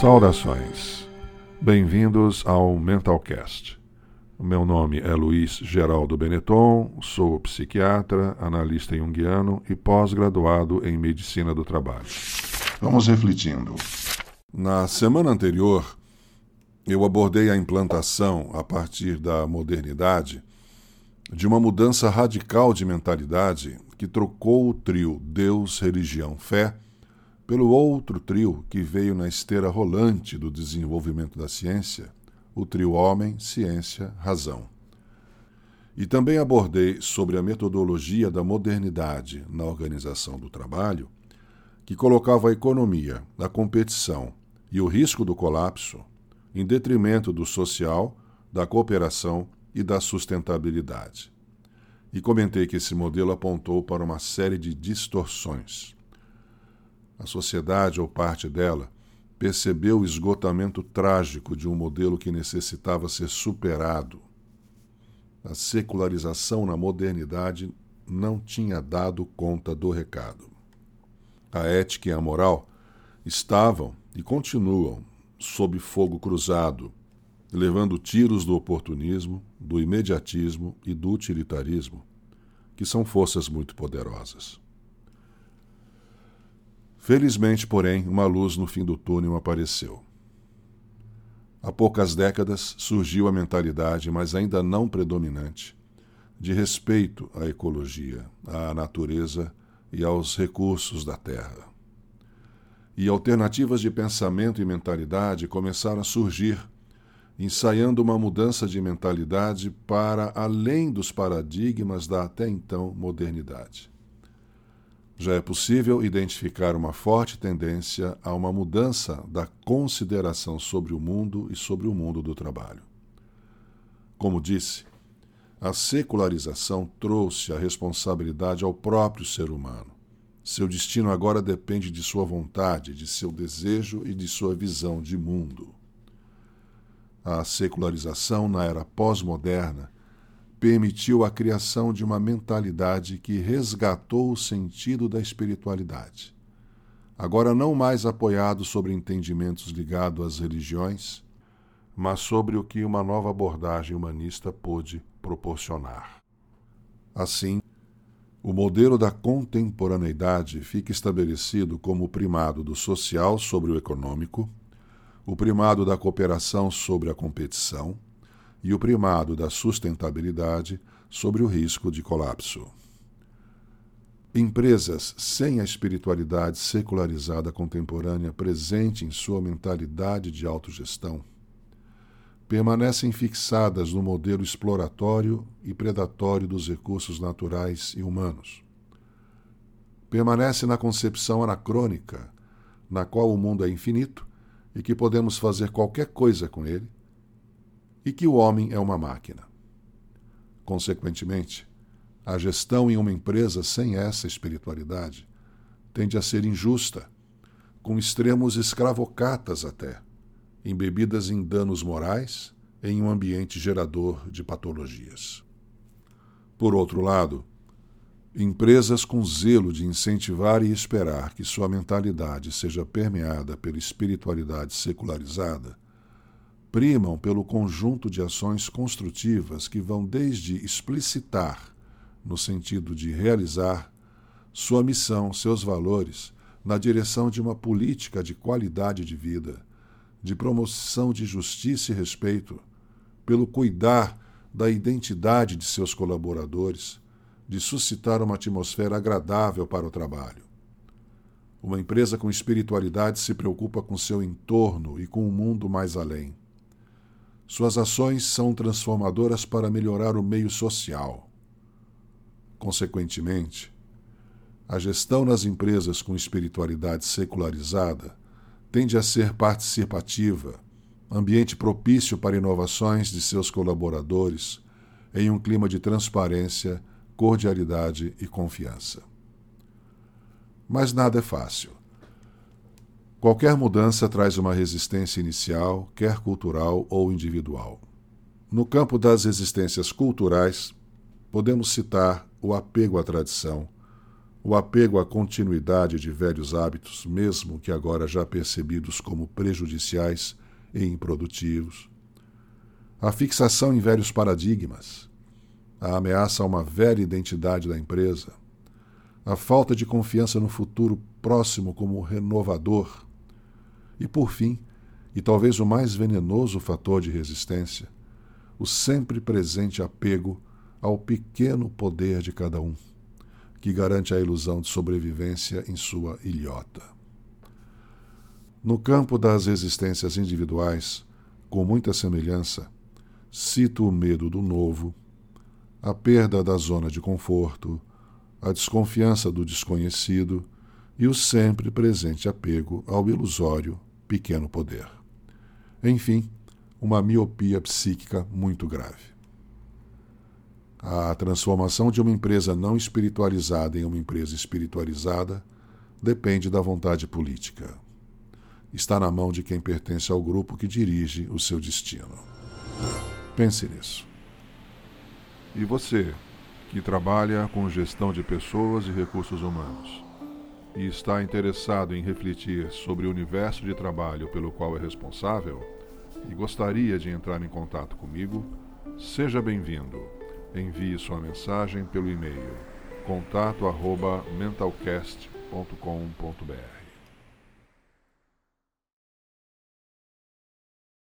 Saudações. Bem-vindos ao Mentalcast. Meu nome é Luiz Geraldo Benetton, sou psiquiatra, analista junguiano e pós-graduado em medicina do trabalho. Vamos refletindo. Na semana anterior, eu abordei a implantação, a partir da modernidade, de uma mudança radical de mentalidade que trocou o trio Deus, Religião, Fé pelo outro trio que veio na esteira rolante do desenvolvimento da ciência, o trio Homem, Ciência, Razão. E também abordei sobre a metodologia da modernidade na organização do trabalho, que colocava a economia, a competição e o risco do colapso em detrimento do social, da cooperação e da sustentabilidade. E comentei que esse modelo apontou para uma série de distorções a sociedade ou parte dela percebeu o esgotamento trágico de um modelo que necessitava ser superado. A secularização na modernidade não tinha dado conta do recado. A ética e a moral estavam e continuam sob fogo cruzado, levando tiros do oportunismo, do imediatismo e do utilitarismo, que são forças muito poderosas. Felizmente, porém, uma luz no fim do túnel apareceu. Há poucas décadas surgiu a mentalidade, mas ainda não predominante, de respeito à ecologia, à natureza e aos recursos da terra. E alternativas de pensamento e mentalidade começaram a surgir, ensaiando uma mudança de mentalidade para além dos paradigmas da até então modernidade já é possível identificar uma forte tendência a uma mudança da consideração sobre o mundo e sobre o mundo do trabalho. Como disse, a secularização trouxe a responsabilidade ao próprio ser humano. Seu destino agora depende de sua vontade, de seu desejo e de sua visão de mundo. A secularização na era pós-moderna permitiu a criação de uma mentalidade que resgatou o sentido da espiritualidade. Agora, não mais apoiado sobre entendimentos ligados às religiões, mas sobre o que uma nova abordagem humanista pôde proporcionar. Assim, o modelo da contemporaneidade fica estabelecido como o primado do social sobre o econômico, o primado da cooperação sobre a competição, e o primado da sustentabilidade sobre o risco de colapso. Empresas sem a espiritualidade secularizada contemporânea presente em sua mentalidade de autogestão permanecem fixadas no modelo exploratório e predatório dos recursos naturais e humanos. Permanece na concepção anacrônica, na qual o mundo é infinito e que podemos fazer qualquer coisa com ele, e que o homem é uma máquina. Consequentemente, a gestão em uma empresa sem essa espiritualidade tende a ser injusta, com extremos escravocatas até, embebidas em danos morais em um ambiente gerador de patologias. Por outro lado, empresas com zelo de incentivar e esperar que sua mentalidade seja permeada pela espiritualidade secularizada primam pelo conjunto de ações construtivas que vão desde explicitar, no sentido de realizar, sua missão, seus valores, na direção de uma política de qualidade de vida, de promoção de justiça e respeito, pelo cuidar da identidade de seus colaboradores, de suscitar uma atmosfera agradável para o trabalho. Uma empresa com espiritualidade se preocupa com seu entorno e com o mundo mais além suas ações são transformadoras para melhorar o meio social. Consequentemente, a gestão nas empresas com espiritualidade secularizada tende a ser participativa, ambiente propício para inovações de seus colaboradores em um clima de transparência, cordialidade e confiança. Mas nada é fácil. Qualquer mudança traz uma resistência inicial, quer cultural ou individual. No campo das resistências culturais, podemos citar o apego à tradição, o apego à continuidade de velhos hábitos, mesmo que agora já percebidos como prejudiciais e improdutivos, a fixação em velhos paradigmas, a ameaça a uma velha identidade da empresa, a falta de confiança no futuro próximo como renovador e, por fim, e talvez o mais venenoso fator de resistência, o sempre presente apego ao pequeno poder de cada um que garante a ilusão de sobrevivência em sua ilhota. No campo das existências individuais, com muita semelhança, cito o medo do novo, a perda da zona de conforto, a desconfiança do desconhecido e o sempre presente apego ao ilusório pequeno poder. Enfim, uma miopia psíquica muito grave. A transformação de uma empresa não espiritualizada em uma empresa espiritualizada depende da vontade política. Está na mão de quem pertence ao grupo que dirige o seu destino. Pense nisso. E você, que trabalha com gestão de pessoas e recursos humanos, e está interessado em refletir sobre o universo de trabalho pelo qual é responsável, e gostaria de entrar em contato comigo, seja bem-vindo envie sua mensagem pelo e-mail contato@mentalcast.com.br.